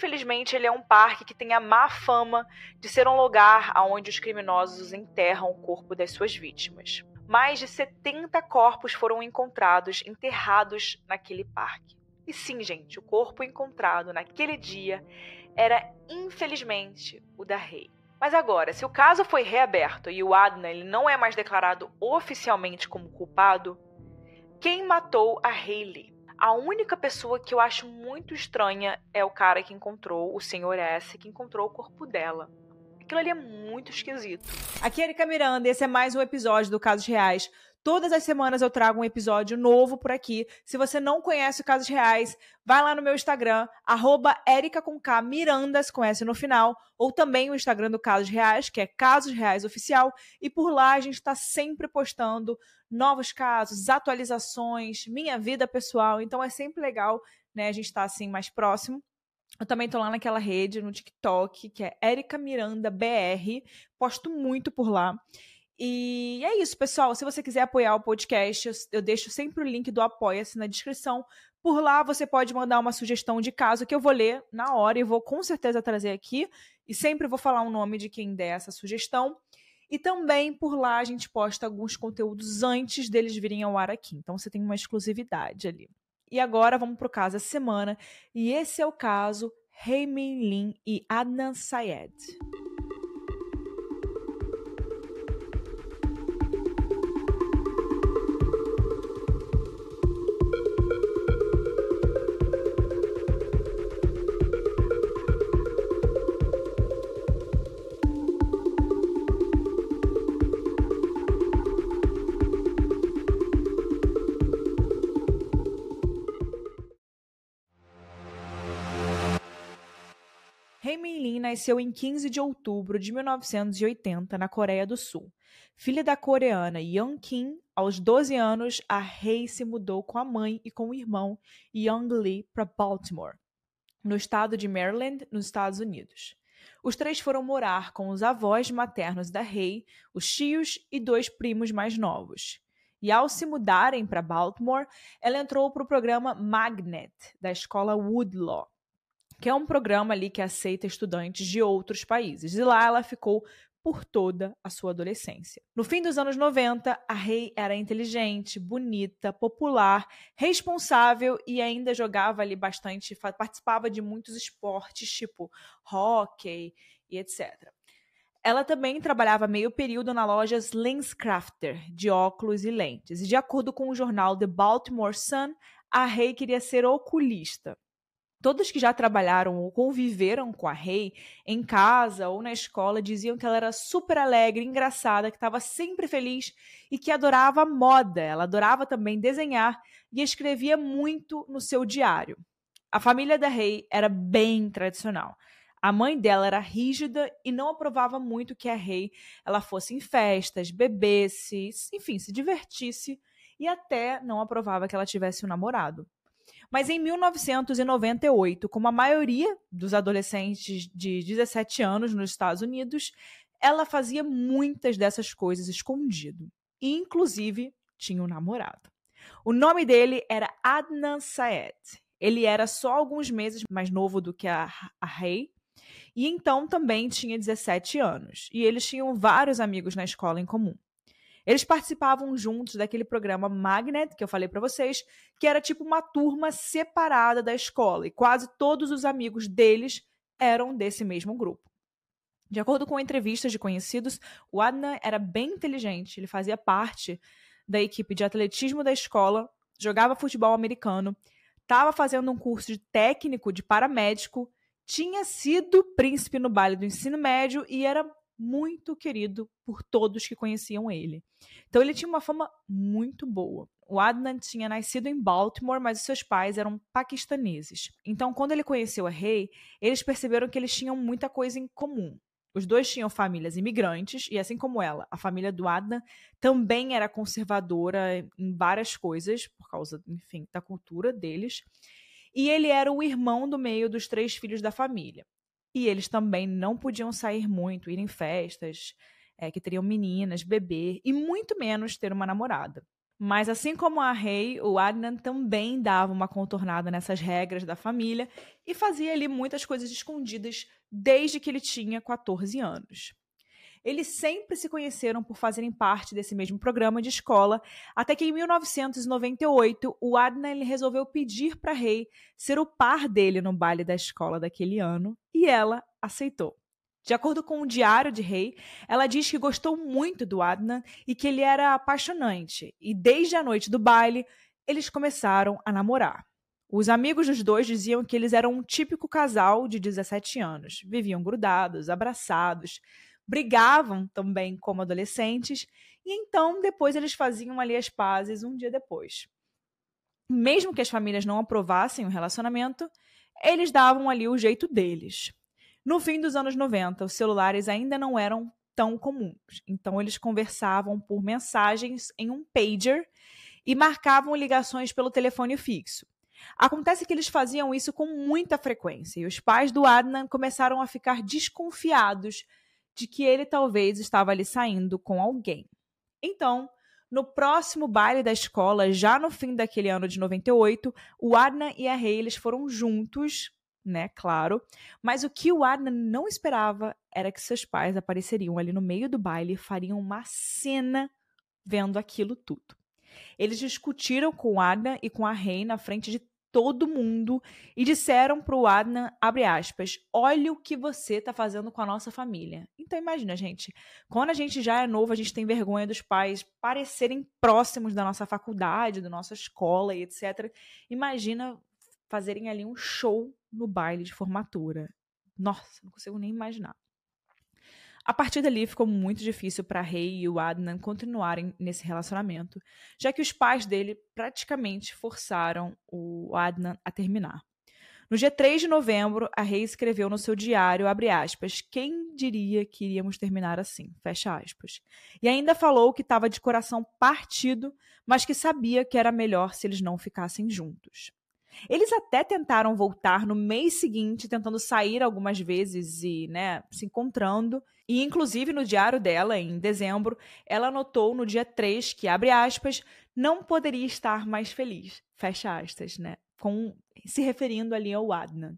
Infelizmente, ele é um parque que tem a má fama de ser um lugar onde os criminosos enterram o corpo das suas vítimas. Mais de 70 corpos foram encontrados enterrados naquele parque. E sim, gente, o corpo encontrado naquele dia era, infelizmente, o da Rei. Mas agora, se o caso foi reaberto e o Adnan ele não é mais declarado oficialmente como culpado, quem matou a Hayley? A única pessoa que eu acho muito estranha é o cara que encontrou, o Sr. S, que encontrou o corpo dela. Aquilo ali é muito esquisito. Aqui é Erika Miranda, esse é mais um episódio do Casos Reais. Todas as semanas eu trago um episódio novo por aqui. Se você não conhece o Casos Reais, vai lá no meu Instagram, arroba Mirandas, com S no final, ou também o Instagram do Casos Reais, que é Casos Reais Oficial, e por lá a gente está sempre postando novos casos, atualizações, minha vida pessoal. Então é sempre legal, né? A gente estar tá, assim mais próximo. Eu também tô lá naquela rede, no TikTok, que é Erika Miranda BR. Posto muito por lá. E é isso, pessoal. Se você quiser apoiar o podcast, eu deixo sempre o link do Apoia-se na descrição. Por lá você pode mandar uma sugestão de caso que eu vou ler na hora e vou com certeza trazer aqui. E sempre vou falar o nome de quem der essa sugestão. E também por lá a gente posta alguns conteúdos antes deles virem ao ar aqui. Então você tem uma exclusividade ali. E agora vamos para o caso da semana. E esse é o caso Hei Min Lin e Adnan Syed. Hei Min-lin nasceu em 15 de outubro de 1980 na Coreia do Sul. Filha da coreana Young Kim, aos 12 anos, a Hei se mudou com a mãe e com o irmão Young Lee para Baltimore, no estado de Maryland, nos Estados Unidos. Os três foram morar com os avós maternos da Rei, os tios e dois primos mais novos. E ao se mudarem para Baltimore, ela entrou para o programa Magnet, da escola Woodlaw, que é um programa ali que aceita estudantes de outros países. E lá ela ficou por toda a sua adolescência. No fim dos anos 90, a Rei era inteligente, bonita, popular, responsável e ainda jogava ali bastante, participava de muitos esportes, tipo hockey e etc. Ela também trabalhava meio período na loja Lenscrafter, de óculos e lentes. E de acordo com o jornal The Baltimore Sun, a Rei queria ser oculista. Todos que já trabalharam ou conviveram com a Rei em casa ou na escola diziam que ela era super alegre, engraçada, que estava sempre feliz e que adorava moda. Ela adorava também desenhar e escrevia muito no seu diário. A família da Rei era bem tradicional. A mãe dela era rígida e não aprovava muito que a Rei ela fosse em festas, bebesse, enfim, se divertisse e até não aprovava que ela tivesse um namorado. Mas em 1998, como a maioria dos adolescentes de 17 anos nos Estados Unidos, ela fazia muitas dessas coisas escondido. E, inclusive, tinha um namorado. O nome dele era Adnan Syed. Ele era só alguns meses mais novo do que a, a Rei, e então também tinha 17 anos. E eles tinham vários amigos na escola em comum. Eles participavam juntos daquele programa Magnet, que eu falei para vocês, que era tipo uma turma separada da escola, e quase todos os amigos deles eram desse mesmo grupo. De acordo com entrevistas de conhecidos, o Adnan era bem inteligente, ele fazia parte da equipe de atletismo da escola, jogava futebol americano, estava fazendo um curso de técnico de paramédico, tinha sido príncipe no baile do ensino médio e era muito querido por todos que conheciam ele. Então ele tinha uma fama muito boa. O Adnan tinha nascido em Baltimore, mas os seus pais eram paquistaneses. Então, quando ele conheceu a Rei, eles perceberam que eles tinham muita coisa em comum. Os dois tinham famílias imigrantes, e assim como ela, a família do Adnan também era conservadora em várias coisas, por causa, enfim, da cultura deles. E ele era o irmão do meio dos três filhos da família. E eles também não podiam sair muito, ir em festas, é, que teriam meninas, beber, e muito menos ter uma namorada. Mas assim como a Rei, o Adnan também dava uma contornada nessas regras da família e fazia ali muitas coisas escondidas desde que ele tinha 14 anos. Eles sempre se conheceram por fazerem parte desse mesmo programa de escola, até que em 1998 o Adnan resolveu pedir para Rei ser o par dele no baile da escola daquele ano, e ela aceitou. De acordo com o diário de Rei, ela diz que gostou muito do Adnan e que ele era apaixonante, e desde a noite do baile eles começaram a namorar. Os amigos dos dois diziam que eles eram um típico casal de 17 anos. Viviam grudados, abraçados, brigavam também como adolescentes, e então depois eles faziam ali as pazes um dia depois. Mesmo que as famílias não aprovassem o relacionamento, eles davam ali o jeito deles. No fim dos anos 90, os celulares ainda não eram tão comuns, então eles conversavam por mensagens em um pager e marcavam ligações pelo telefone fixo. Acontece que eles faziam isso com muita frequência e os pais do Adnan começaram a ficar desconfiados de que ele talvez estava ali saindo com alguém. Então, no próximo baile da escola, já no fim daquele ano de 98, o Adnan e a eles foram juntos, né, claro. Mas o que o Adnan não esperava era que seus pais apareceriam ali no meio do baile e fariam uma cena vendo aquilo tudo. Eles discutiram com o Adnan e com a Rei na frente de todo mundo e disseram para o Adnan, abre aspas, olha o que você está fazendo com a nossa família. Então imagina, gente, quando a gente já é novo, a gente tem vergonha dos pais parecerem próximos da nossa faculdade, da nossa escola e etc. Imagina fazerem ali um show no baile de formatura. Nossa, não consigo nem imaginar. A partir dali ficou muito difícil para Rei e o Adnan continuarem nesse relacionamento, já que os pais dele praticamente forçaram o Adnan a terminar. No dia 3 de novembro, a Rei escreveu no seu diário, aspas, quem diria que iríamos terminar assim, fecha aspas. E ainda falou que estava de coração partido, mas que sabia que era melhor se eles não ficassem juntos. Eles até tentaram voltar no mês seguinte, tentando sair algumas vezes e, né, se encontrando. E, inclusive, no diário dela, em dezembro, ela anotou no dia 3 que, abre aspas, não poderia estar mais feliz, fecha aspas, né? Com, se referindo ali ao Adnan.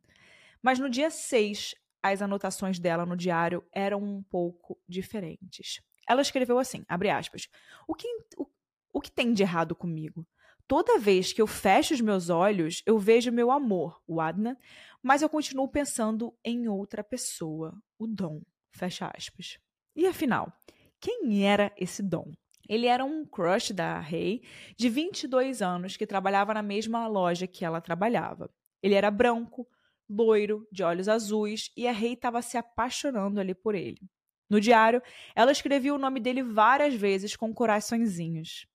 Mas no dia 6, as anotações dela no diário eram um pouco diferentes. Ela escreveu assim, abre aspas, o que, o, o que tem de errado comigo? Toda vez que eu fecho os meus olhos, eu vejo meu amor, o Adna, mas eu continuo pensando em outra pessoa, o Dom. Fecha aspas. E afinal, quem era esse Dom? Ele era um crush da Rei, de 22 anos, que trabalhava na mesma loja que ela trabalhava. Ele era branco, loiro, de olhos azuis, e a Rei estava se apaixonando ali por ele. No diário, ela escrevia o nome dele várias vezes com coraçõezinhos.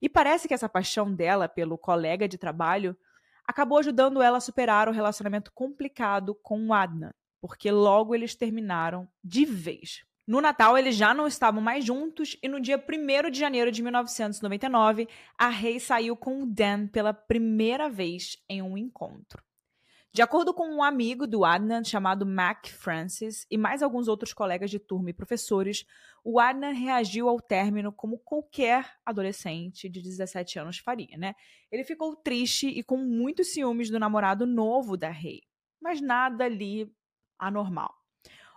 E parece que essa paixão dela pelo colega de trabalho acabou ajudando ela a superar o relacionamento complicado com o Adnan, porque logo eles terminaram de vez. No Natal, eles já não estavam mais juntos e no dia 1 de janeiro de 1999, a Rei saiu com o Dan pela primeira vez em um encontro. De acordo com um amigo do Adnan chamado Mac Francis e mais alguns outros colegas de turma e professores, o Adnan reagiu ao término como qualquer adolescente de 17 anos faria, né? Ele ficou triste e com muitos ciúmes do namorado novo da Rei, mas nada ali anormal.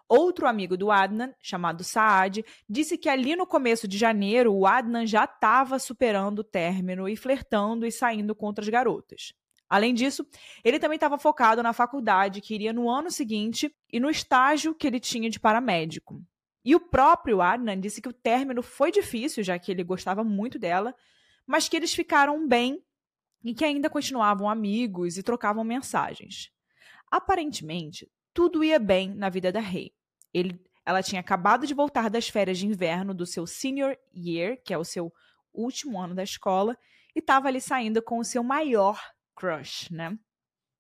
Outro amigo do Adnan, chamado Saad, disse que ali no começo de janeiro o Adnan já estava superando o término e flertando e saindo com outras garotas. Além disso, ele também estava focado na faculdade que iria no ano seguinte e no estágio que ele tinha de paramédico. E o próprio Adnan disse que o término foi difícil, já que ele gostava muito dela, mas que eles ficaram bem e que ainda continuavam amigos e trocavam mensagens. Aparentemente, tudo ia bem na vida da Rei. Ela tinha acabado de voltar das férias de inverno do seu senior year, que é o seu último ano da escola, e estava ali saindo com o seu maior crush, né?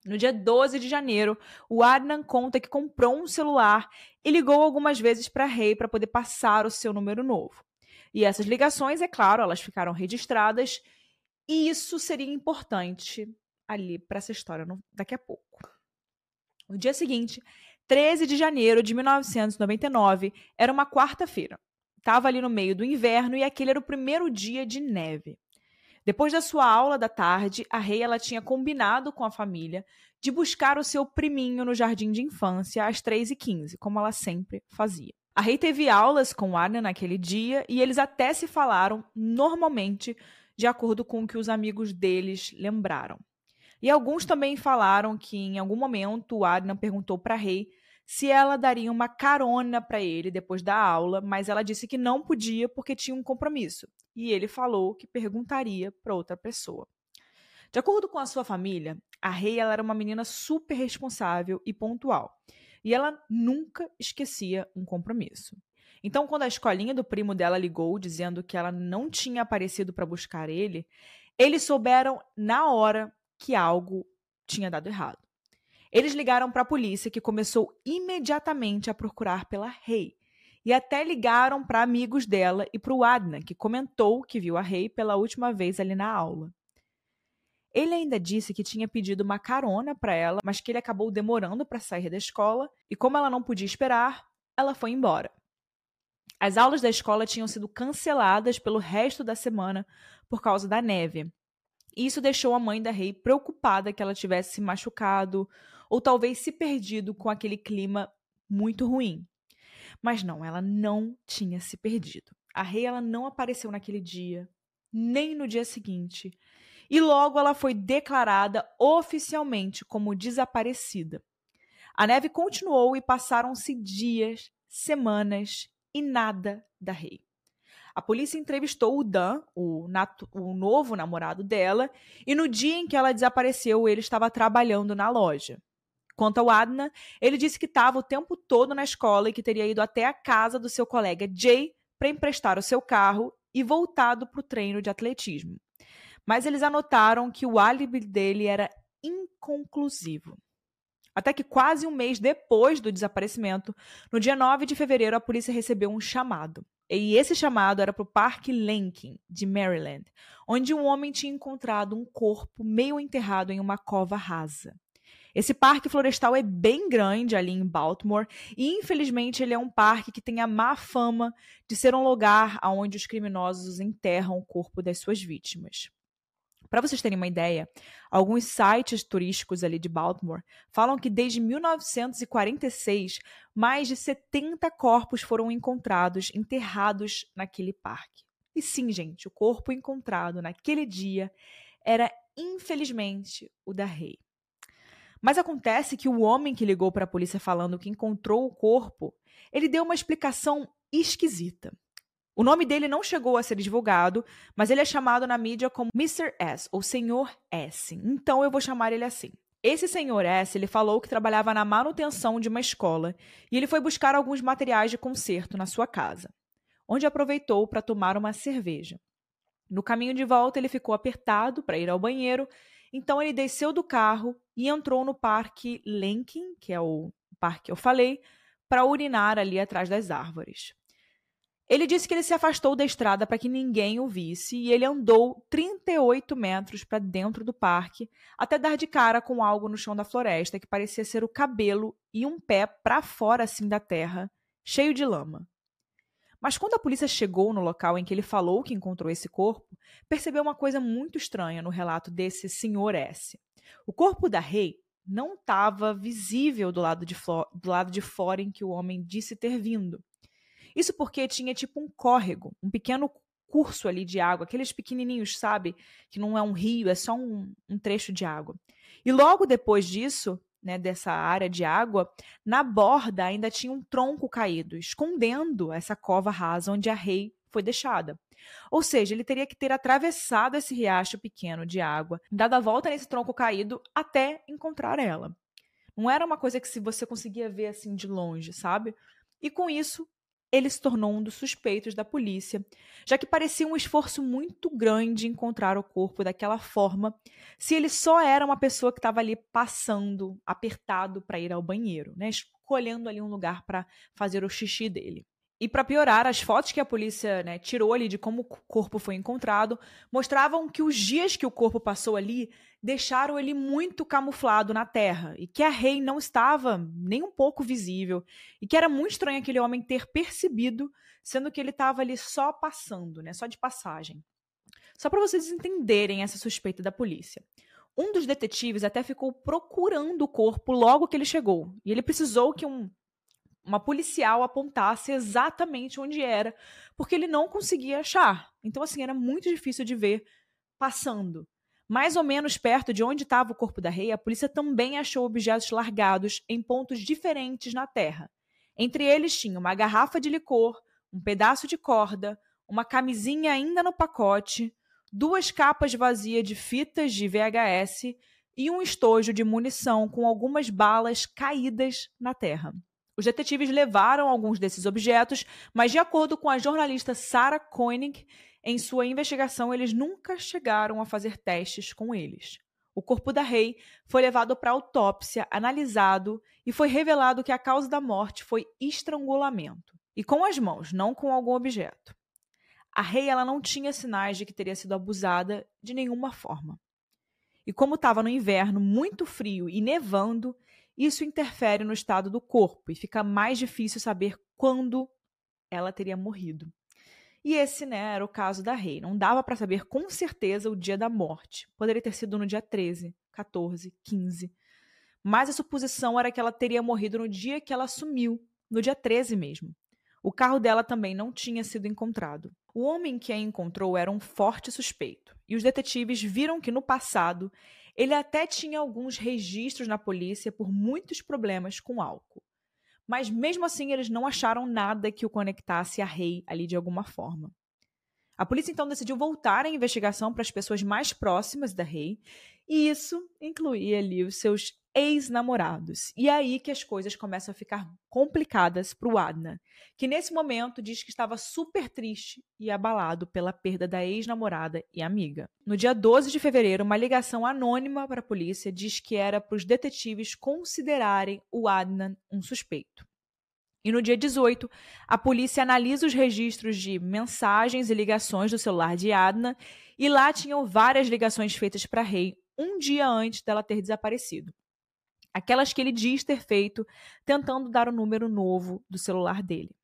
No dia 12 de janeiro, o Adnan conta que comprou um celular e ligou algumas vezes para Rei para poder passar o seu número novo. E essas ligações, é claro, elas ficaram registradas e isso seria importante ali para essa história no, daqui a pouco. No dia seguinte, 13 de janeiro de 1999, era uma quarta-feira. Estava ali no meio do inverno e aquele era o primeiro dia de neve. Depois da sua aula da tarde, a Rei ela tinha combinado com a família de buscar o seu priminho no jardim de infância às 3h15, como ela sempre fazia. A Rei teve aulas com Arna naquele dia e eles até se falaram normalmente, de acordo com o que os amigos deles lembraram. E alguns também falaram que em algum momento o Adnan perguntou para Rei se ela daria uma carona para ele depois da aula, mas ela disse que não podia porque tinha um compromisso. E ele falou que perguntaria para outra pessoa. De acordo com a sua família, a Rei era uma menina super responsável e pontual. E ela nunca esquecia um compromisso. Então, quando a escolinha do primo dela ligou dizendo que ela não tinha aparecido para buscar ele, eles souberam na hora que algo tinha dado errado. Eles ligaram para a polícia, que começou imediatamente a procurar pela Rei. E até ligaram para amigos dela e para o Adnan, que comentou que viu a Rei pela última vez ali na aula. Ele ainda disse que tinha pedido uma carona para ela, mas que ele acabou demorando para sair da escola e, como ela não podia esperar, ela foi embora. As aulas da escola tinham sido canceladas pelo resto da semana por causa da neve. Isso deixou a mãe da Rei preocupada que ela tivesse se machucado ou talvez se perdido com aquele clima muito ruim. Mas não, ela não tinha se perdido. A Rei ela não apareceu naquele dia, nem no dia seguinte, e logo ela foi declarada oficialmente como desaparecida. A neve continuou e passaram-se dias, semanas e nada da Rei. A polícia entrevistou o Dan, o, o, novo namorado dela, e no dia em que ela desapareceu, ele estava trabalhando na loja. Quanto ao Adna, ele disse que estava o tempo todo na escola e que teria ido até a casa do seu colega Jay para emprestar o seu carro e voltado para o treino de atletismo. Mas eles anotaram que o álibi dele era inconclusivo. Até que quase um mês depois do desaparecimento, no dia 9 de fevereiro, a polícia recebeu um chamado. E esse chamado era para o Parque Lincoln, de Maryland, onde um homem tinha encontrado um corpo meio enterrado em uma cova rasa. Esse parque florestal é bem grande ali em Baltimore e, infelizmente, ele é um parque que tem a má fama de ser um lugar onde os criminosos enterram o corpo das suas vítimas. Para vocês terem uma ideia, alguns sites turísticos ali de Baltimore falam que desde 1946 mais de 70 corpos foram encontrados enterrados naquele parque. E sim, gente, o corpo encontrado naquele dia era infelizmente o da Rei. Mas acontece que o homem que ligou para a polícia falando que encontrou o corpo, ele deu uma explicação esquisita. O nome dele não chegou a ser divulgado, mas ele é chamado na mídia como Mr. S, ou Senhor S. Então eu vou chamar ele assim. Esse senhor S, ele falou que trabalhava na manutenção de uma escola e ele foi buscar alguns materiais de conserto na sua casa, onde aproveitou para tomar uma cerveja. No caminho de volta, ele ficou apertado para ir ao banheiro então ele desceu do carro e entrou no Parque Lincoln, que é o parque que eu falei, para urinar ali atrás das árvores. Ele disse que ele se afastou da estrada para que ninguém o visse e ele andou 38 metros para dentro do parque até dar de cara com algo no chão da floresta que parecia ser o cabelo e um pé para fora assim da terra, cheio de lama. Mas quando a polícia chegou no local em que ele falou que encontrou esse corpo, percebeu uma coisa muito estranha no relato desse senhor S. O corpo da Rei não estava visível do lado, de do lado de fora em que o homem disse ter vindo. Isso porque tinha tipo um córrego, um pequeno curso ali de água, aqueles pequenininhos, sabe? Que não é um rio, é só um, um trecho de água. E logo depois disso, né, dessa área de água, na borda ainda tinha um tronco caído, escondendo essa cova rasa onde a rei foi deixada. Ou seja, ele teria que ter atravessado esse riacho pequeno de água, dado a volta nesse tronco caído até encontrar ela. Não era uma coisa que se você conseguia ver assim de longe, sabe? E com isso, ele se tornou um dos suspeitos da polícia, já que parecia um esforço muito grande encontrar o corpo daquela forma, se ele só era uma pessoa que estava ali passando, apertado para ir ao banheiro, né? escolhendo ali um lugar para fazer o xixi dele. E para piorar, as fotos que a polícia né, tirou ali de como o corpo foi encontrado mostravam que os dias que o corpo passou ali deixaram ele muito camuflado na terra e que a rei não estava nem um pouco visível e que era muito estranho aquele homem ter percebido, sendo que ele estava ali só passando, né, só de passagem. Só para vocês entenderem essa suspeita da polícia. Um dos detetives até ficou procurando o corpo logo que ele chegou e ele precisou que um uma policial apontasse exatamente onde era, porque ele não conseguia achar. Então, assim, era muito difícil de ver passando. Mais ou menos perto de onde estava o corpo da rei, a polícia também achou objetos largados em pontos diferentes na terra. Entre eles tinha uma garrafa de licor, um pedaço de corda, uma camisinha ainda no pacote, duas capas vazias de fitas de VHS e um estojo de munição com algumas balas caídas na terra. Os detetives levaram alguns desses objetos, mas, de acordo com a jornalista Sarah Koenig, em sua investigação eles nunca chegaram a fazer testes com eles. O corpo da Rei foi levado para autópsia, analisado e foi revelado que a causa da morte foi estrangulamento. E com as mãos, não com algum objeto. A Rei ela não tinha sinais de que teria sido abusada de nenhuma forma. E como estava no inverno muito frio e nevando, isso interfere no estado do corpo e fica mais difícil saber quando ela teria morrido. E esse, né, era o caso da Rei. Não dava para saber com certeza o dia da morte. Poderia ter sido no dia 13, 14, 15. Mas a suposição era que ela teria morrido no dia que ela sumiu, no dia 13 mesmo. O carro dela também não tinha sido encontrado. O homem que a encontrou era um forte suspeito, e os detetives viram que no passado ele até tinha alguns registros na polícia por muitos problemas com álcool. Mas mesmo assim, eles não acharam nada que o conectasse a Rei ali de alguma forma. A polícia então decidiu voltar a investigação para as pessoas mais próximas da Rei, e isso incluía ali os seus ex-namorados. E é aí que as coisas começam a ficar complicadas para o Adna, que nesse momento diz que estava super triste e abalado pela perda da ex-namorada e amiga. No dia 12 de fevereiro, uma ligação anônima para a polícia diz que era para os detetives considerarem o Adnan um suspeito. E no dia 18, a polícia analisa os registros de mensagens e ligações do celular de Adna, e lá tinham várias ligações feitas para Rei um dia antes dela ter desaparecido aquelas que ele diz ter feito tentando dar o número novo do celular dele.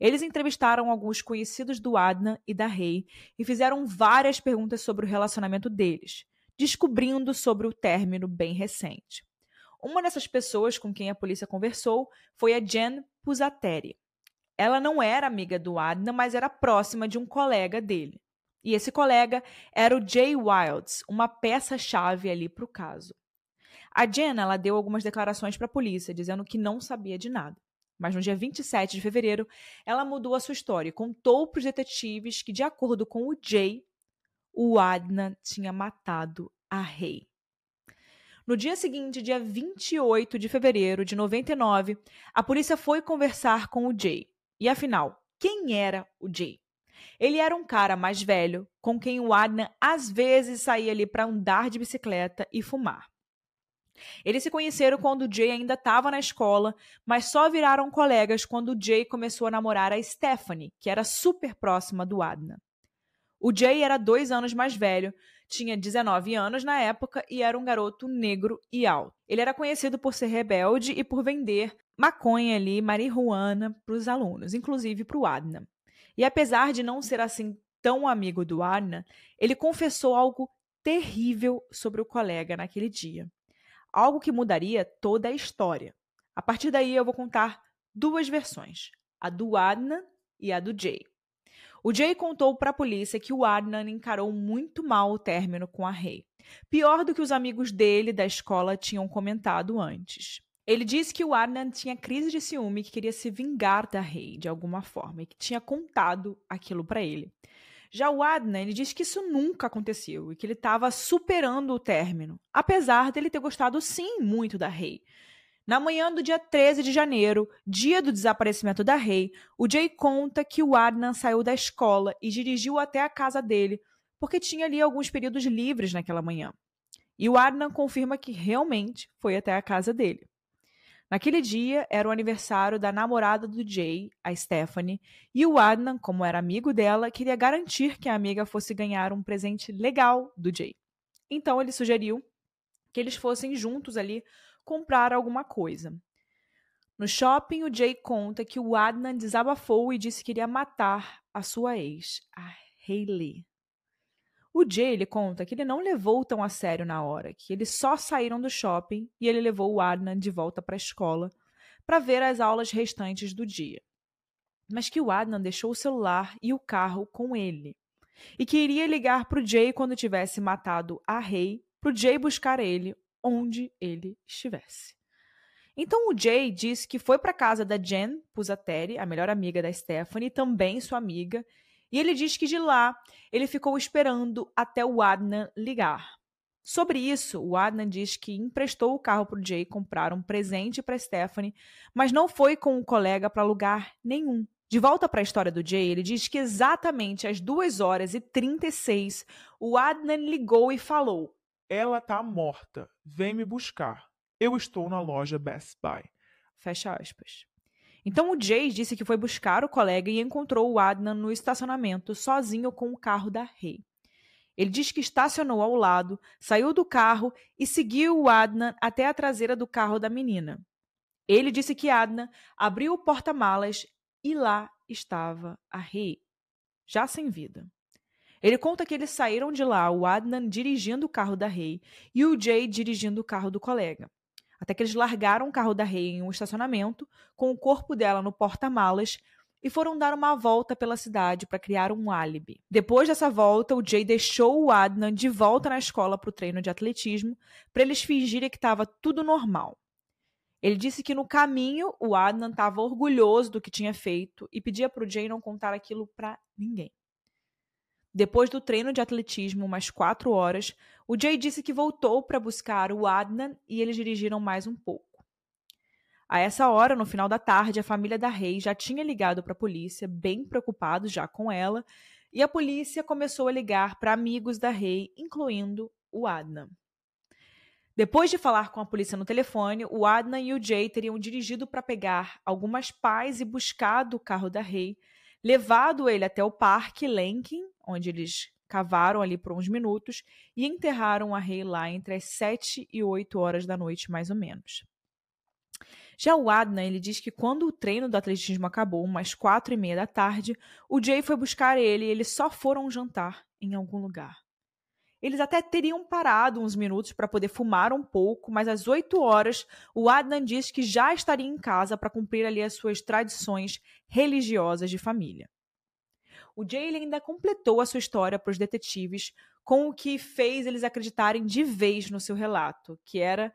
Eles entrevistaram alguns conhecidos do Adnan e da Rei e fizeram várias perguntas sobre o relacionamento deles, descobrindo sobre o término bem recente. Uma dessas pessoas com quem a polícia conversou foi a Jen Pusateri. Ela não era amiga do Adnan, mas era próxima de um colega dele. E esse colega era o Jay Wilds, uma peça-chave ali para o caso. A Jenna ela deu algumas declarações para a polícia, dizendo que não sabia de nada. Mas no dia 27 de fevereiro, ela mudou a sua história e contou para os detetives que, de acordo com o Jay, o Adnan tinha matado a Rei. No dia seguinte, dia 28 de fevereiro de 99, a polícia foi conversar com o Jay. E afinal, quem era o Jay? Ele era um cara mais velho, com quem o Adnan às vezes saía ali para andar de bicicleta e fumar. Eles se conheceram quando o Jay ainda estava na escola, mas só viraram colegas quando o Jay começou a namorar a Stephanie, que era super próxima do Adna. O Jay era dois anos mais velho, tinha 19 anos na época e era um garoto negro e alto. Ele era conhecido por ser rebelde e por vender maconha ali, marihuana, para os alunos, inclusive para o Adna. E apesar de não ser assim tão amigo do Adna, ele confessou algo terrível sobre o colega naquele dia algo que mudaria toda a história. A partir daí eu vou contar duas versões, a do Adnan e a do Jay. O Jay contou para a polícia que o Adnan encarou muito mal o término com a Rei, pior do que os amigos dele da escola tinham comentado antes. Ele disse que o Adnan tinha crise de ciúme e que queria se vingar da Rei de alguma forma e que tinha contado aquilo para ele. Já o Adnan, ele diz que isso nunca aconteceu e que ele estava superando o término, apesar dele ter gostado sim muito da Rei. Na manhã do dia 13 de janeiro, dia do desaparecimento da Rei, o Jay conta que o Adnan saiu da escola e dirigiu até a casa dele, porque tinha ali alguns períodos livres naquela manhã. E o Adnan confirma que realmente foi até a casa dele. Naquele dia era o aniversário da namorada do Jay, a Stephanie, e o Adnan, como era amigo dela, queria garantir que a amiga fosse ganhar um presente legal do Jay. Então ele sugeriu que eles fossem juntos ali comprar alguma coisa. No shopping, o Jay conta que o Adnan desabafou e disse que iria matar a sua ex, a Hayley. O Jay ele conta que ele não levou tão a sério na hora, que eles só saíram do shopping e ele levou o Adnan de volta para a escola para ver as aulas restantes do dia. Mas que o Adnan deixou o celular e o carro com ele. E que iria ligar para o Jay quando tivesse matado a Rei, para o Jay buscar ele onde ele estivesse. Então o Jay disse que foi para casa da Jen Pusateri, a melhor amiga da Stephanie, também sua amiga, e ele diz que de lá ele ficou esperando até o Adnan ligar. Sobre isso, o Adnan diz que emprestou o carro para o Jay comprar um presente para Stephanie, mas não foi com o colega para lugar nenhum. De volta para a história do Jay, ele diz que exatamente às 2 horas e 36, o Adnan ligou e falou: Ela tá morta. Vem me buscar. Eu estou na loja Best Buy. Fecha aspas. Então o Jay disse que foi buscar o colega e encontrou o Adnan no estacionamento, sozinho com o carro da Rei. Ele diz que estacionou ao lado, saiu do carro e seguiu o Adnan até a traseira do carro da menina. Ele disse que Adnan abriu o porta-malas e lá estava a Rei, já sem vida. Ele conta que eles saíram de lá, o Adnan dirigindo o carro da Rei e o Jay dirigindo o carro do colega até que eles largaram o carro da Rei em um estacionamento, com o corpo dela no porta-malas, e foram dar uma volta pela cidade para criar um álibi. Depois dessa volta, o Jay deixou o Adnan de volta na escola para o treino de atletismo, para eles fingirem que estava tudo normal. Ele disse que no caminho o Adnan estava orgulhoso do que tinha feito e pedia para o Jay não contar aquilo para ninguém. Depois do treino de atletismo, umas quatro horas, o Jay disse que voltou para buscar o Adnan e eles dirigiram mais um pouco. A essa hora, no final da tarde, a família da Rei já tinha ligado para a polícia, bem preocupados já com ela, e a polícia começou a ligar para amigos da Rei, incluindo o Adnan. Depois de falar com a polícia no telefone, o Adnan e o Jay teriam dirigido para pegar algumas pás e buscado o carro da Rei, levado ele até o Parque Lenkin, onde eles cavaram ali por uns minutos e enterraram a rei lá entre as 7 e 8 horas da noite, mais ou menos. Já o Adnan, ele diz que quando o treino do atletismo acabou, umas quatro e meia da tarde, o Jay foi buscar ele e eles só foram jantar em algum lugar. Eles até teriam parado uns minutos para poder fumar um pouco, mas às 8 horas o Adnan diz que já estaria em casa para cumprir ali as suas tradições religiosas de família. O Jay ainda completou a sua história para os detetives com o que fez eles acreditarem de vez no seu relato, que era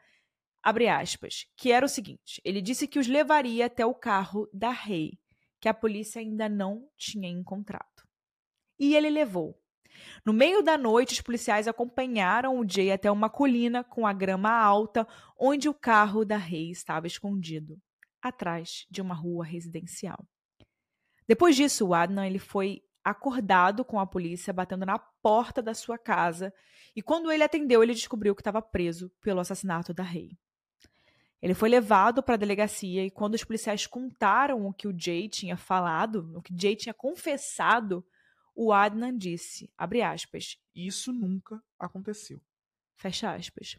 abre aspas, que era o seguinte: ele disse que os levaria até o carro da Rei, que a polícia ainda não tinha encontrado. E ele levou. No meio da noite, os policiais acompanharam o Jay até uma colina com a grama alta, onde o carro da Rei estava escondido, atrás de uma rua residencial. Depois disso, o Adnan ele foi acordado com a polícia batendo na porta da sua casa, e quando ele atendeu, ele descobriu que estava preso pelo assassinato da Rei. Ele foi levado para a delegacia e quando os policiais contaram o que o Jay tinha falado, o que Jay tinha confessado, o Adnan disse, abre aspas, isso nunca aconteceu. Fecha aspas.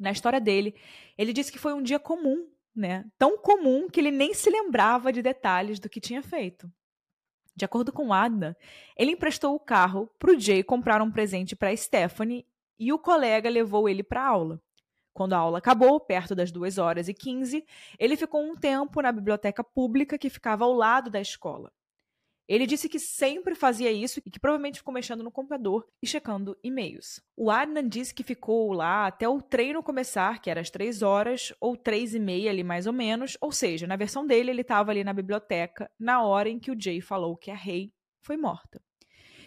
Na história dele, ele disse que foi um dia comum, né? Tão comum que ele nem se lembrava de detalhes do que tinha feito. De acordo com Adnan, ele emprestou o carro para o Jay comprar um presente para Stephanie e o colega levou ele para a aula. Quando a aula acabou, perto das 2 horas e 15, ele ficou um tempo na biblioteca pública que ficava ao lado da escola. Ele disse que sempre fazia isso e que provavelmente ficou mexendo no computador e checando e-mails. O Adnan disse que ficou lá até o treino começar, que era às três horas ou três e meia ali mais ou menos. Ou seja, na versão dele, ele estava ali na biblioteca na hora em que o Jay falou que a Rei foi morta.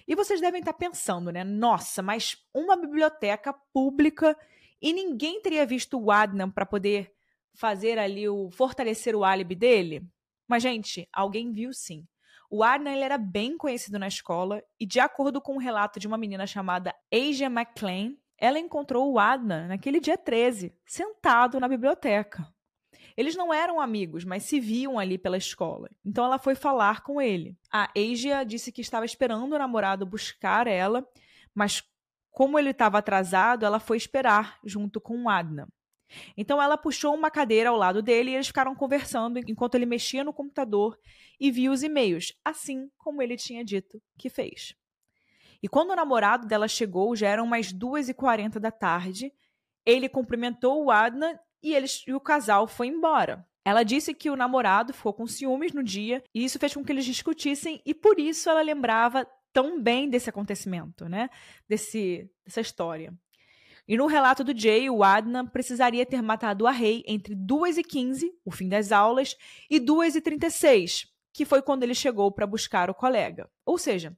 E vocês devem estar pensando, né? Nossa, mas uma biblioteca pública e ninguém teria visto o Adnan para poder fazer ali o fortalecer o álibi dele? Mas gente, alguém viu sim. O Adnan ele era bem conhecido na escola e de acordo com um relato de uma menina chamada Asia McLean, ela encontrou o Adnan naquele dia 13, sentado na biblioteca. Eles não eram amigos, mas se viam ali pela escola. Então ela foi falar com ele. A Asia disse que estava esperando o namorado buscar ela, mas como ele estava atrasado, ela foi esperar junto com o Adnan. Então ela puxou uma cadeira ao lado dele e eles ficaram conversando enquanto ele mexia no computador e via os e-mails, assim como ele tinha dito que fez. E quando o namorado dela chegou, já eram mais 2h40 da tarde, ele cumprimentou o Adnan e, eles, e o casal foi embora. Ela disse que o namorado ficou com ciúmes no dia e isso fez com que eles discutissem e por isso ela lembrava tão bem desse acontecimento, né? Desse, dessa história. E no relato do Jay, o Adnan precisaria ter matado a Rei entre 2 e 15, o fim das aulas, e 2 e 36, que foi quando ele chegou para buscar o colega. Ou seja,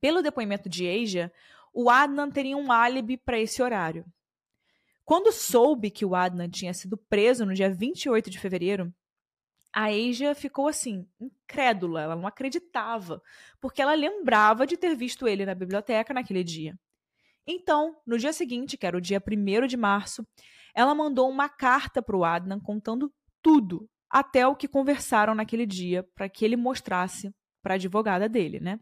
pelo depoimento de Asia, o Adnan teria um álibi para esse horário. Quando soube que o Adnan tinha sido preso no dia 28 de fevereiro, a Asia ficou assim, incrédula, ela não acreditava, porque ela lembrava de ter visto ele na biblioteca naquele dia. Então, no dia seguinte, que era o dia 1 de março, ela mandou uma carta para o Adnan contando tudo, até o que conversaram naquele dia, para que ele mostrasse para a advogada dele, né?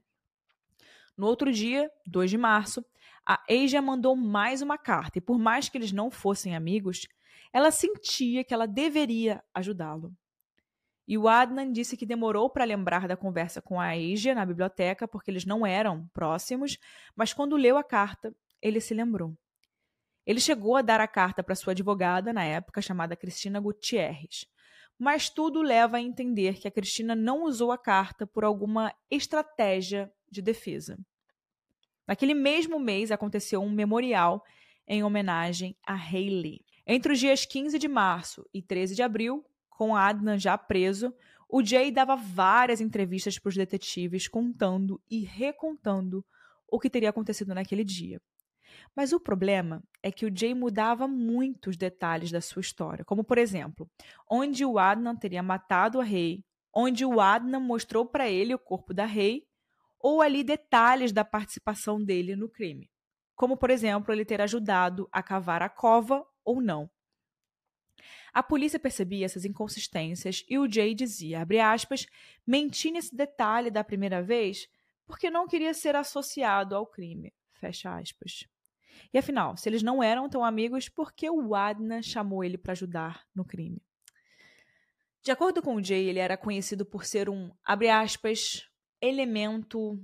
No outro dia, 2 de março, a Asia mandou mais uma carta e, por mais que eles não fossem amigos, ela sentia que ela deveria ajudá-lo. E o Adnan disse que demorou para lembrar da conversa com a Asia na biblioteca, porque eles não eram próximos, mas quando leu a carta, ele se lembrou. Ele chegou a dar a carta para sua advogada, na época chamada Cristina Gutierrez. Mas tudo leva a entender que a Cristina não usou a carta por alguma estratégia de defesa. Naquele mesmo mês aconteceu um memorial em homenagem a Hayley. Entre os dias 15 de março e 13 de abril, com Adnan já preso, o Jay dava várias entrevistas para os detetives contando e recontando o que teria acontecido naquele dia. Mas o problema é que o Jay mudava muitos detalhes da sua história, como por exemplo, onde o Adnan teria matado a Rei, onde o Adnan mostrou para ele o corpo da Rei ou ali detalhes da participação dele no crime, como por exemplo ele ter ajudado a cavar a cova ou não. A polícia percebia essas inconsistências e o Jay dizia, abre aspas, menti nesse detalhe da primeira vez porque não queria ser associado ao crime, fecha aspas. E afinal, se eles não eram tão amigos, por que o Adna chamou ele para ajudar no crime? De acordo com o Jay, ele era conhecido por ser um, abre aspas, elemento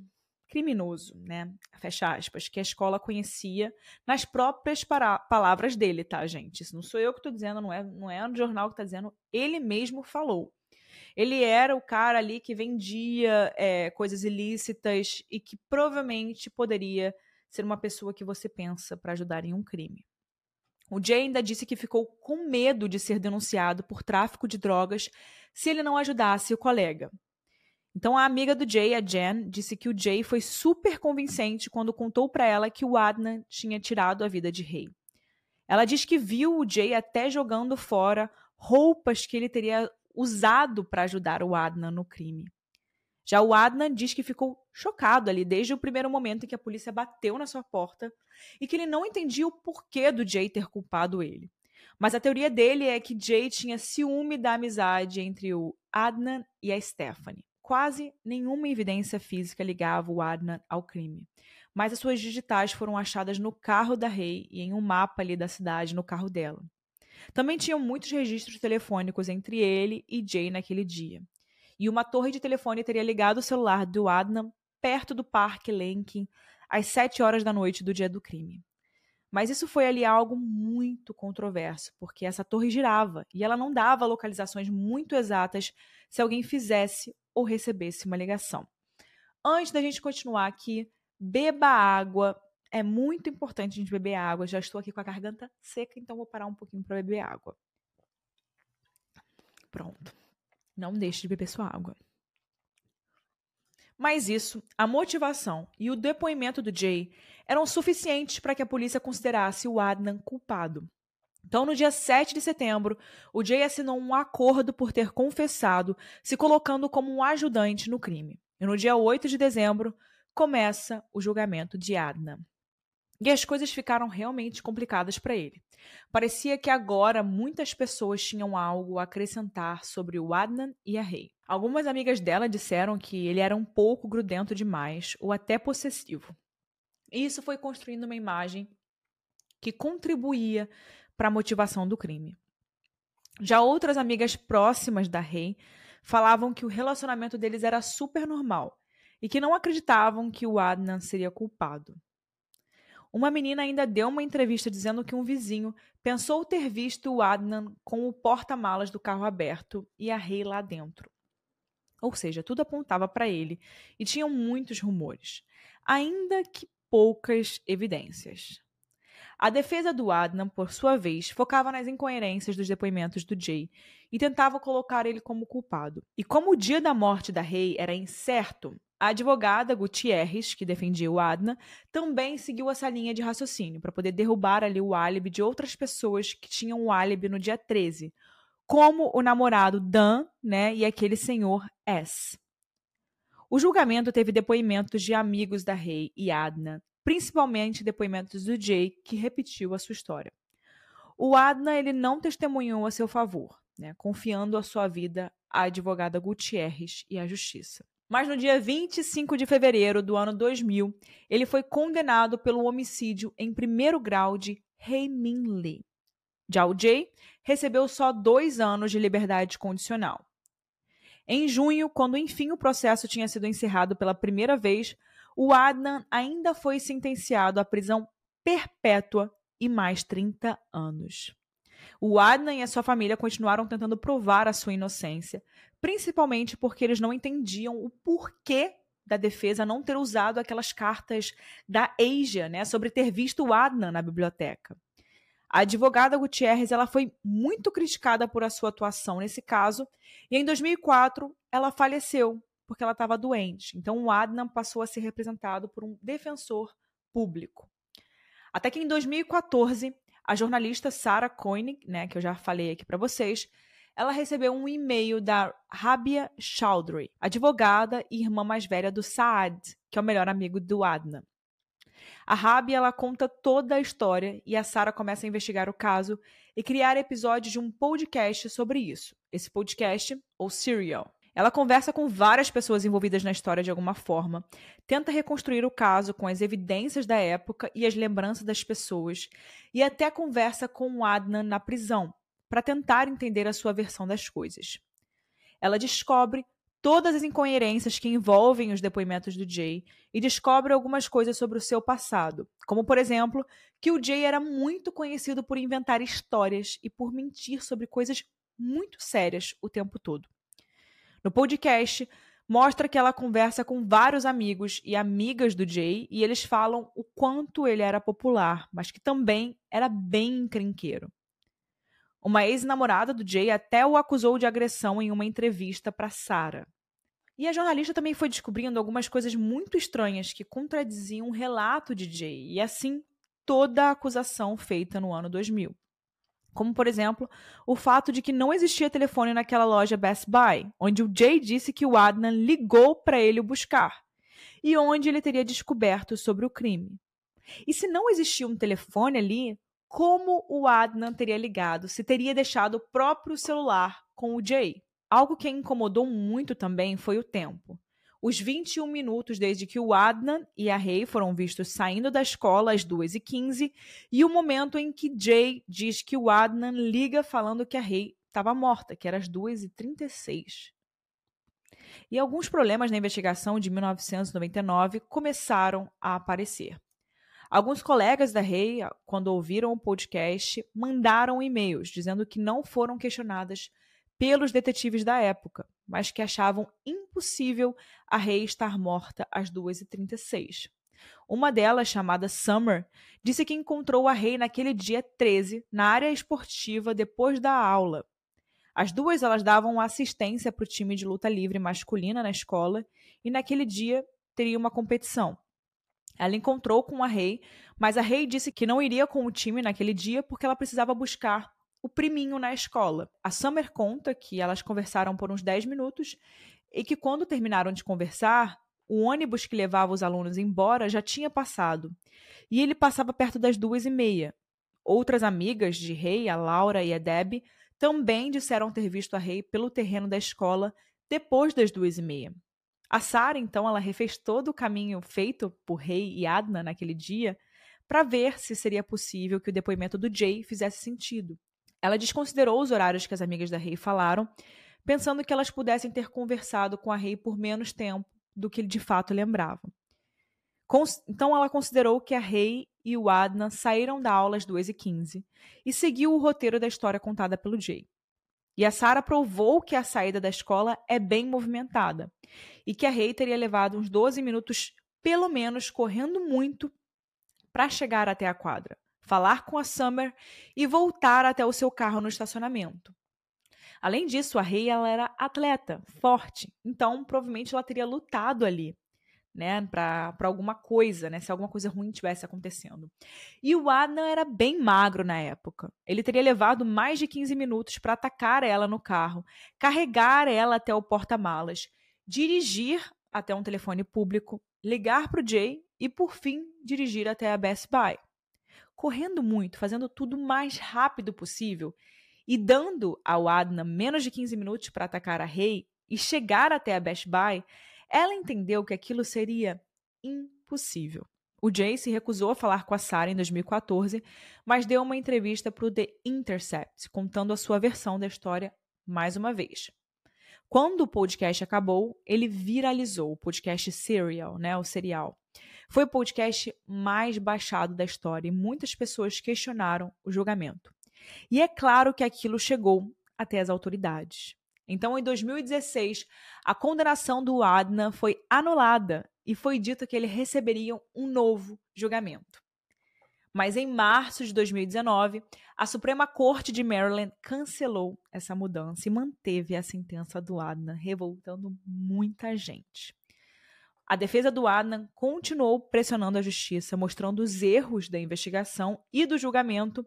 criminoso, né? Fecha aspas, que a escola conhecia nas próprias palavras dele, tá, gente? Isso não sou eu que estou dizendo, não é, não é no jornal que está dizendo, ele mesmo falou. Ele era o cara ali que vendia é, coisas ilícitas e que provavelmente poderia ser uma pessoa que você pensa para ajudar em um crime. O Jay ainda disse que ficou com medo de ser denunciado por tráfico de drogas se ele não ajudasse o colega. Então a amiga do Jay, a Jen, disse que o Jay foi super convincente quando contou para ela que o Adnan tinha tirado a vida de Rei. Ela diz que viu o Jay até jogando fora roupas que ele teria usado para ajudar o Adnan no crime. Já o Adnan diz que ficou chocado ali desde o primeiro momento em que a polícia bateu na sua porta e que ele não entendia o porquê do Jay ter culpado ele. Mas a teoria dele é que Jay tinha ciúme da amizade entre o Adnan e a Stephanie. Quase nenhuma evidência física ligava o Adnan ao crime, mas as suas digitais foram achadas no carro da Rei e em um mapa ali da cidade no carro dela. Também tinham muitos registros telefônicos entre ele e Jay naquele dia. E uma torre de telefone teria ligado o celular do Adnan perto do Parque Lenkin às sete horas da noite do dia do crime. Mas isso foi ali algo muito controverso, porque essa torre girava e ela não dava localizações muito exatas se alguém fizesse ou recebesse uma ligação. Antes da gente continuar aqui, beba água. É muito importante a gente beber água. Já estou aqui com a garganta seca, então vou parar um pouquinho para beber água. Pronto. Não deixe de beber sua água. Mas isso, a motivação e o depoimento do Jay eram suficientes para que a polícia considerasse o Adnan culpado. Então, no dia 7 de setembro, o Jay assinou um acordo por ter confessado, se colocando como um ajudante no crime. E no dia 8 de dezembro, começa o julgamento de Adnan. E as coisas ficaram realmente complicadas para ele. Parecia que agora muitas pessoas tinham algo a acrescentar sobre o Adnan e a Rei. Algumas amigas dela disseram que ele era um pouco grudento demais ou até possessivo. E isso foi construindo uma imagem que contribuía para a motivação do crime. Já outras amigas próximas da Rei falavam que o relacionamento deles era super normal e que não acreditavam que o Adnan seria culpado. Uma menina ainda deu uma entrevista dizendo que um vizinho pensou ter visto o Adnan com o porta-malas do carro aberto e a Rei lá dentro. Ou seja, tudo apontava para ele e tinham muitos rumores, ainda que poucas evidências. A defesa do Adnan, por sua vez, focava nas incoerências dos depoimentos do Jay e tentava colocar ele como culpado. E como o dia da morte da Rei era incerto, a advogada Gutierrez, que defendia o Adnan, também seguiu essa linha de raciocínio para poder derrubar ali o álibi de outras pessoas que tinham o álibi no dia 13, como o namorado Dan, né, e aquele senhor S. O julgamento teve depoimentos de amigos da Rei e Adnan, principalmente depoimentos do Jay, que repetiu a sua história. O Adna ele não testemunhou a seu favor, né, confiando a sua vida à advogada Gutierrez e à justiça. Mas no dia 25 de fevereiro do ano 2000, ele foi condenado pelo homicídio em primeiro grau de Hei Min Lee. Já o Jay recebeu só dois anos de liberdade condicional. Em junho, quando enfim o processo tinha sido encerrado pela primeira vez, o Adnan ainda foi sentenciado à prisão perpétua e mais 30 anos. O Adnan e a sua família continuaram tentando provar a sua inocência, principalmente porque eles não entendiam o porquê da defesa não ter usado aquelas cartas da Asia, né, sobre ter visto o Adnan na biblioteca. A advogada Gutierrez ela foi muito criticada por a sua atuação nesse caso e em 2004 ela faleceu porque ela estava doente. Então o Adnan passou a ser representado por um defensor público. Até que em 2014, a jornalista Sarah Koenig, né, que eu já falei aqui para vocês, ela recebeu um e-mail da Rabia Chowdhury, advogada e irmã mais velha do Saad, que é o melhor amigo do Adnan. A Rabia ela conta toda a história e a Sarah começa a investigar o caso e criar episódios de um podcast sobre isso. Esse podcast, ou Serial. Ela conversa com várias pessoas envolvidas na história de alguma forma, tenta reconstruir o caso com as evidências da época e as lembranças das pessoas, e até conversa com o Adnan na prisão, para tentar entender a sua versão das coisas. Ela descobre todas as incoerências que envolvem os depoimentos do Jay e descobre algumas coisas sobre o seu passado, como por exemplo, que o Jay era muito conhecido por inventar histórias e por mentir sobre coisas muito sérias o tempo todo. No podcast, mostra que ela conversa com vários amigos e amigas do Jay e eles falam o quanto ele era popular, mas que também era bem encrenqueiro. Uma ex-namorada do Jay até o acusou de agressão em uma entrevista para Sarah. E a jornalista também foi descobrindo algumas coisas muito estranhas que contradiziam o relato de Jay, e assim toda a acusação feita no ano 2000. Como, por exemplo, o fato de que não existia telefone naquela loja Best Buy, onde o Jay disse que o Adnan ligou para ele o buscar, e onde ele teria descoberto sobre o crime. E se não existia um telefone ali, como o Adnan teria ligado se teria deixado o próprio celular com o Jay? Algo que incomodou muito também foi o tempo os 21 minutos desde que o Adnan e a Rei foram vistos saindo da escola às 2h15 e o momento em que Jay diz que o Adnan liga falando que a Rei estava morta, que era às 2h36. E alguns problemas na investigação de 1999 começaram a aparecer. Alguns colegas da Rei, quando ouviram o podcast, mandaram e-mails dizendo que não foram questionadas pelos detetives da época, mas que achavam impossível a Rei estar morta às 2h36. Uma delas, chamada Summer, disse que encontrou a Rei naquele dia 13 na área esportiva depois da aula. As duas elas davam assistência para o time de luta livre masculina na escola e naquele dia teria uma competição. Ela encontrou com a Rei, mas a Rei disse que não iria com o time naquele dia porque ela precisava buscar o priminho na escola. A Summer conta que elas conversaram por uns 10 minutos e que quando terminaram de conversar, o ônibus que levava os alunos embora já tinha passado. E ele passava perto das duas e meia. Outras amigas de Rei, a Laura e a Deb, também disseram ter visto a Rei pelo terreno da escola depois das duas e meia. A Sara, então, ela refez todo o caminho feito por Rei e Adna naquele dia para ver se seria possível que o depoimento do Jay fizesse sentido. Ela desconsiderou os horários que as amigas da Rei falaram, pensando que elas pudessem ter conversado com a Rei por menos tempo do que de fato lembravam. Então ela considerou que a Rei e o Adna saíram da aula às 2h15 e seguiu o roteiro da história contada pelo Jay. E a Sara provou que a saída da escola é bem movimentada e que a Rei teria levado uns 12 minutos, pelo menos, correndo muito para chegar até a quadra falar com a Summer e voltar até o seu carro no estacionamento. Além disso, a Rei era atleta, forte, então provavelmente ela teria lutado ali, né, para alguma coisa, né, se alguma coisa ruim tivesse acontecendo. E o Adam era bem magro na época. Ele teria levado mais de 15 minutos para atacar ela no carro, carregar ela até o porta-malas, dirigir até um telefone público, ligar para o Jay e, por fim, dirigir até a Best Buy correndo muito, fazendo tudo o mais rápido possível e dando ao Adna menos de 15 minutos para atacar a Rei e chegar até a Best Buy, ela entendeu que aquilo seria impossível. O Jay se recusou a falar com a Sarah em 2014, mas deu uma entrevista para o The Intercept, contando a sua versão da história mais uma vez. Quando o podcast acabou, ele viralizou o podcast Serial, né, o serial. Foi o podcast mais baixado da história e muitas pessoas questionaram o julgamento. E é claro que aquilo chegou até as autoridades. Então, em 2016, a condenação do Adnan foi anulada e foi dito que ele receberia um novo julgamento. Mas em março de 2019, a Suprema Corte de Maryland cancelou essa mudança e manteve a sentença do Adnan, revoltando muita gente. A defesa do Adnan continuou pressionando a justiça, mostrando os erros da investigação e do julgamento,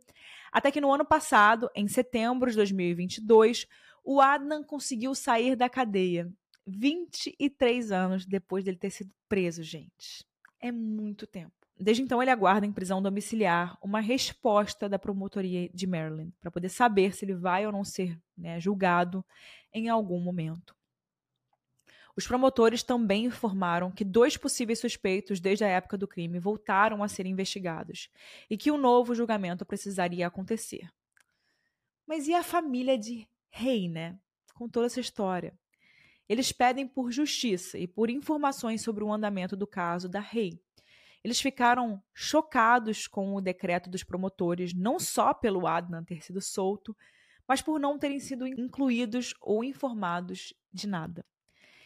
até que no ano passado, em setembro de 2022, o Adnan conseguiu sair da cadeia. 23 anos depois dele ter sido preso, gente. É muito tempo. Desde então, ele aguarda em prisão domiciliar uma resposta da promotoria de Maryland para poder saber se ele vai ou não ser né, julgado em algum momento. Os promotores também informaram que dois possíveis suspeitos desde a época do crime voltaram a ser investigados e que um novo julgamento precisaria acontecer. Mas e a família de Rei, né? Com toda essa história. Eles pedem por justiça e por informações sobre o andamento do caso da Rei. Eles ficaram chocados com o decreto dos promotores, não só pelo Adnan ter sido solto, mas por não terem sido incluídos ou informados de nada.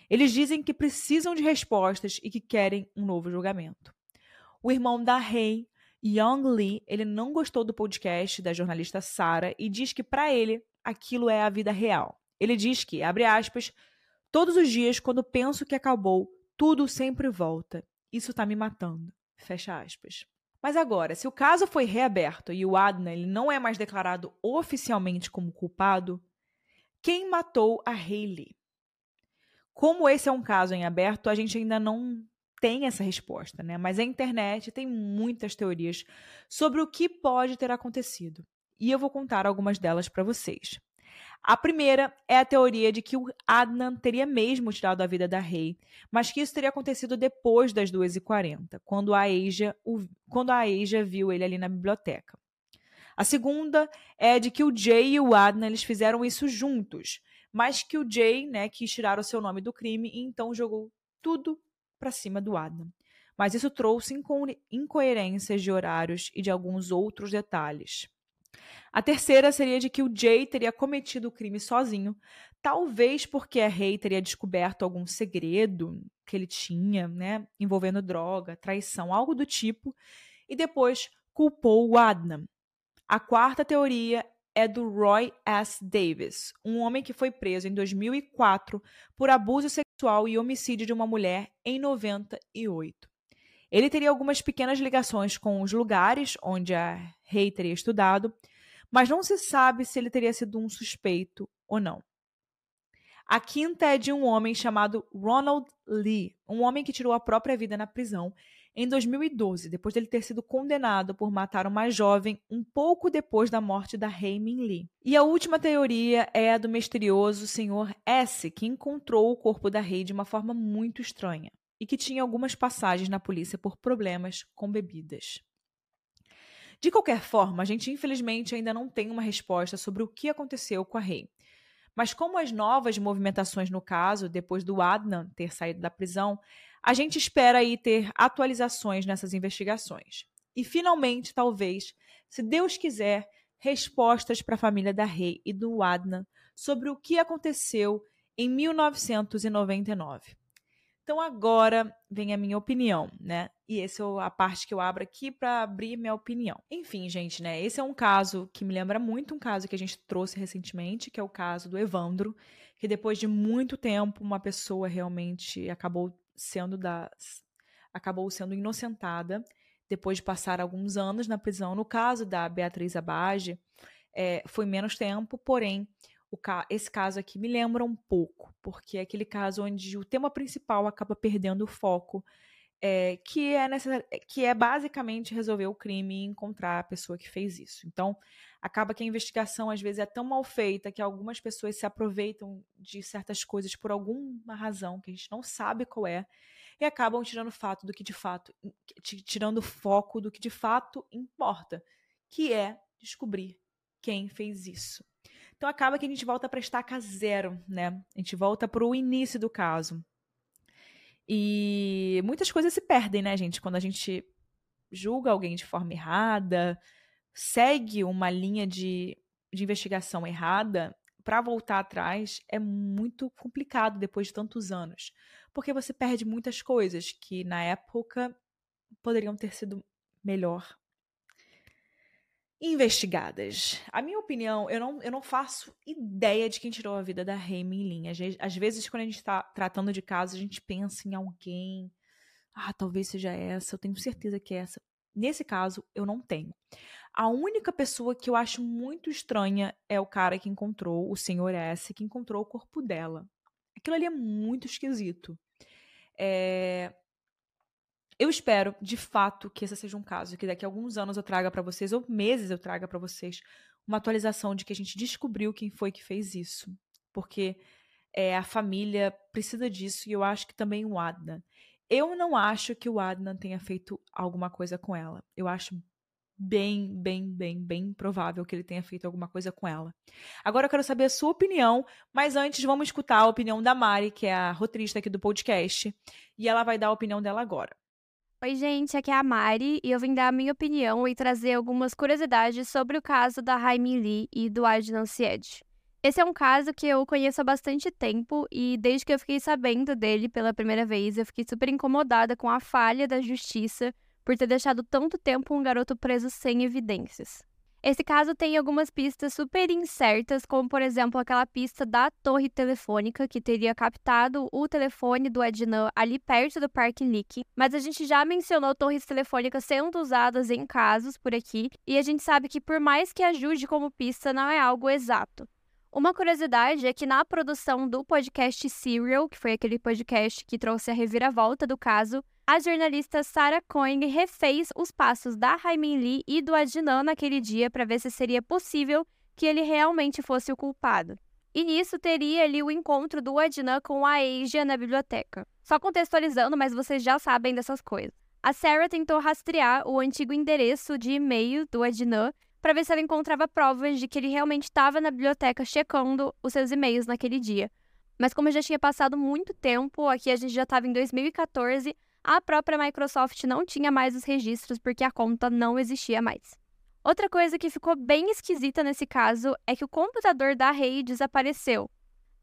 Eles dizem que precisam de respostas e que querem um novo julgamento. O irmão da Rei, Young Lee, ele não gostou do podcast da jornalista Sarah e diz que para ele aquilo é a vida real. Ele diz que, abre aspas, todos os dias quando penso que acabou, tudo sempre volta. Isso tá me matando. Fecha aspas. Mas agora, se o caso foi reaberto e o Adna ele não é mais declarado oficialmente como culpado, quem matou a Hayley? Como esse é um caso em aberto, a gente ainda não tem essa resposta, né? Mas a internet tem muitas teorias sobre o que pode ter acontecido. E eu vou contar algumas delas para vocês. A primeira é a teoria de que o Adnan teria mesmo tirado a vida da Rei, mas que isso teria acontecido depois das 2h40, quando a Asia, quando a Asia viu ele ali na biblioteca. A segunda é de que o Jay e o Adnan eles fizeram isso juntos, mas que o Jay, né, quis tirar o seu nome do crime e então jogou tudo para cima do Adam. Mas isso trouxe inco incoerências de horários e de alguns outros detalhes. A terceira seria de que o Jay teria cometido o crime sozinho, talvez porque a Rei teria descoberto algum segredo que ele tinha, né, envolvendo droga, traição, algo do tipo, e depois culpou o Adnan. A quarta teoria é do Roy S. Davis, um homem que foi preso em 2004 por abuso sexual e homicídio de uma mulher em 98. Ele teria algumas pequenas ligações com os lugares onde a Rei teria estudado, mas não se sabe se ele teria sido um suspeito ou não. A quinta é de um homem chamado Ronald Lee, um homem que tirou a própria vida na prisão em 2012, depois dele ter sido condenado por matar uma jovem um pouco depois da morte da Rei Min Lee. E a última teoria é a do misterioso Sr. S, que encontrou o corpo da Rei de uma forma muito estranha e que tinha algumas passagens na polícia por problemas com bebidas. De qualquer forma, a gente infelizmente ainda não tem uma resposta sobre o que aconteceu com a Rei. Mas como as novas movimentações no caso, depois do Adnan ter saído da prisão, a gente espera aí ter atualizações nessas investigações. E finalmente, talvez, se Deus quiser, respostas para a família da Rei e do Adnan sobre o que aconteceu em 1999. Então agora vem a minha opinião, né? E essa é a parte que eu abro aqui para abrir minha opinião. Enfim, gente, né? Esse é um caso que me lembra muito um caso que a gente trouxe recentemente, que é o caso do Evandro, que depois de muito tempo uma pessoa realmente acabou sendo da acabou sendo inocentada depois de passar alguns anos na prisão. No caso da Beatriz Abage, é, foi menos tempo, porém ca esse caso aqui me lembra um pouco, porque é aquele caso onde o tema principal acaba perdendo o foco, é, que, é que é basicamente resolver o crime e encontrar a pessoa que fez isso. Então, acaba que a investigação às vezes é tão mal feita que algumas pessoas se aproveitam de certas coisas por alguma razão que a gente não sabe qual é e acabam tirando fato do que de fato tirando foco do que de fato importa, que é descobrir quem fez isso. Então acaba que a gente volta para estaca zero, né? A gente volta para o início do caso. E muitas coisas se perdem, né, gente? Quando a gente julga alguém de forma errada, segue uma linha de, de investigação errada, para voltar atrás é muito complicado depois de tantos anos. Porque você perde muitas coisas que na época poderiam ter sido melhor investigadas. A minha opinião, eu não, eu não faço ideia de quem tirou a vida da Remy Lin. Às vezes, quando a gente está tratando de casos, a gente pensa em alguém. Ah, talvez seja essa, eu tenho certeza que é essa. Nesse caso, eu não tenho. A única pessoa que eu acho muito estranha é o cara que encontrou, o senhor S, que encontrou o corpo dela. Aquilo ali é muito esquisito. É, eu espero, de fato, que esse seja um caso, que daqui a alguns anos eu traga para vocês, ou meses eu traga para vocês, uma atualização de que a gente descobriu quem foi que fez isso. Porque é, a família precisa disso e eu acho que também o Adnan. Eu não acho que o Adnan tenha feito alguma coisa com ela. Eu acho bem, bem, bem, bem provável que ele tenha feito alguma coisa com ela. Agora eu quero saber a sua opinião, mas antes vamos escutar a opinião da Mari, que é a roteirista aqui do podcast, e ela vai dar a opinião dela agora. Oi, gente, aqui é a Mari e eu vim dar a minha opinião e trazer algumas curiosidades sobre o caso da Jaime Lee e do Adnan Syed. Esse é um caso que eu conheço há bastante tempo e desde que eu fiquei sabendo dele pela primeira vez, eu fiquei super incomodada com a falha da justiça por ter deixado tanto tempo um garoto preso sem evidências. Esse caso tem algumas pistas super incertas, como por exemplo aquela pista da torre telefônica que teria captado o telefone do Ednan ali perto do Parque Nick. Mas a gente já mencionou torres telefônicas sendo usadas em casos por aqui, e a gente sabe que por mais que ajude como pista, não é algo exato. Uma curiosidade é que na produção do podcast Serial, que foi aquele podcast que trouxe a reviravolta do caso, a jornalista Sarah Cohen refez os passos da Raimin Lee e do Adnan naquele dia para ver se seria possível que ele realmente fosse o culpado. E nisso teria ali o encontro do Adnan com a Asia na biblioteca. Só contextualizando, mas vocês já sabem dessas coisas. A Sarah tentou rastrear o antigo endereço de e-mail do Adnan para ver se ela encontrava provas de que ele realmente estava na biblioteca checando os seus e-mails naquele dia. Mas como já tinha passado muito tempo, aqui a gente já estava em 2014, a própria Microsoft não tinha mais os registros porque a conta não existia mais. Outra coisa que ficou bem esquisita nesse caso é que o computador da Rei desapareceu.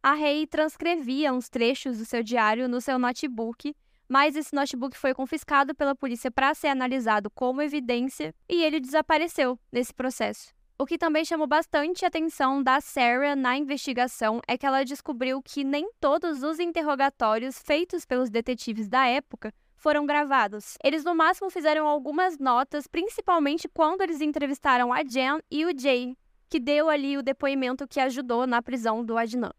A Rei transcrevia uns trechos do seu diário no seu notebook, mas esse notebook foi confiscado pela polícia para ser analisado como evidência e ele desapareceu nesse processo. O que também chamou bastante a atenção da Sarah na investigação é que ela descobriu que nem todos os interrogatórios feitos pelos detetives da época foram gravados. Eles no máximo fizeram algumas notas, principalmente quando eles entrevistaram a Jen e o Jay, que deu ali o depoimento que ajudou na prisão do Adnan.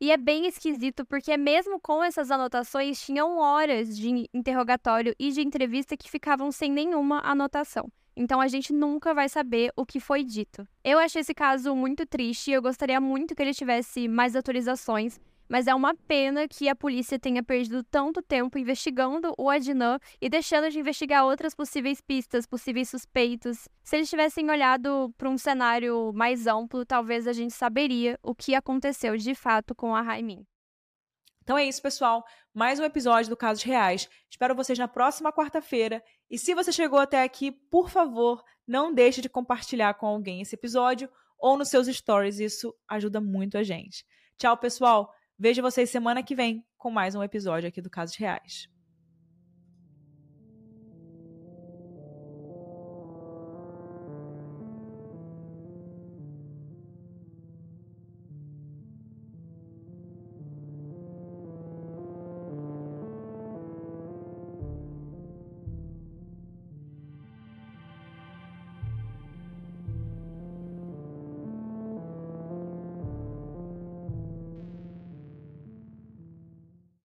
E é bem esquisito porque mesmo com essas anotações tinham horas de interrogatório e de entrevista que ficavam sem nenhuma anotação. Então a gente nunca vai saber o que foi dito. Eu achei esse caso muito triste e eu gostaria muito que ele tivesse mais atualizações, mas é uma pena que a polícia tenha perdido tanto tempo investigando o Adnan e deixando de investigar outras possíveis pistas, possíveis suspeitos. Se eles tivessem olhado para um cenário mais amplo, talvez a gente saberia o que aconteceu de fato com a Raimin. Então é isso, pessoal. Mais um episódio do Casos Reais. Espero vocês na próxima quarta-feira. E se você chegou até aqui, por favor, não deixe de compartilhar com alguém esse episódio ou nos seus stories. Isso ajuda muito a gente. Tchau, pessoal. Vejo vocês semana que vem com mais um episódio aqui do Casos Reais.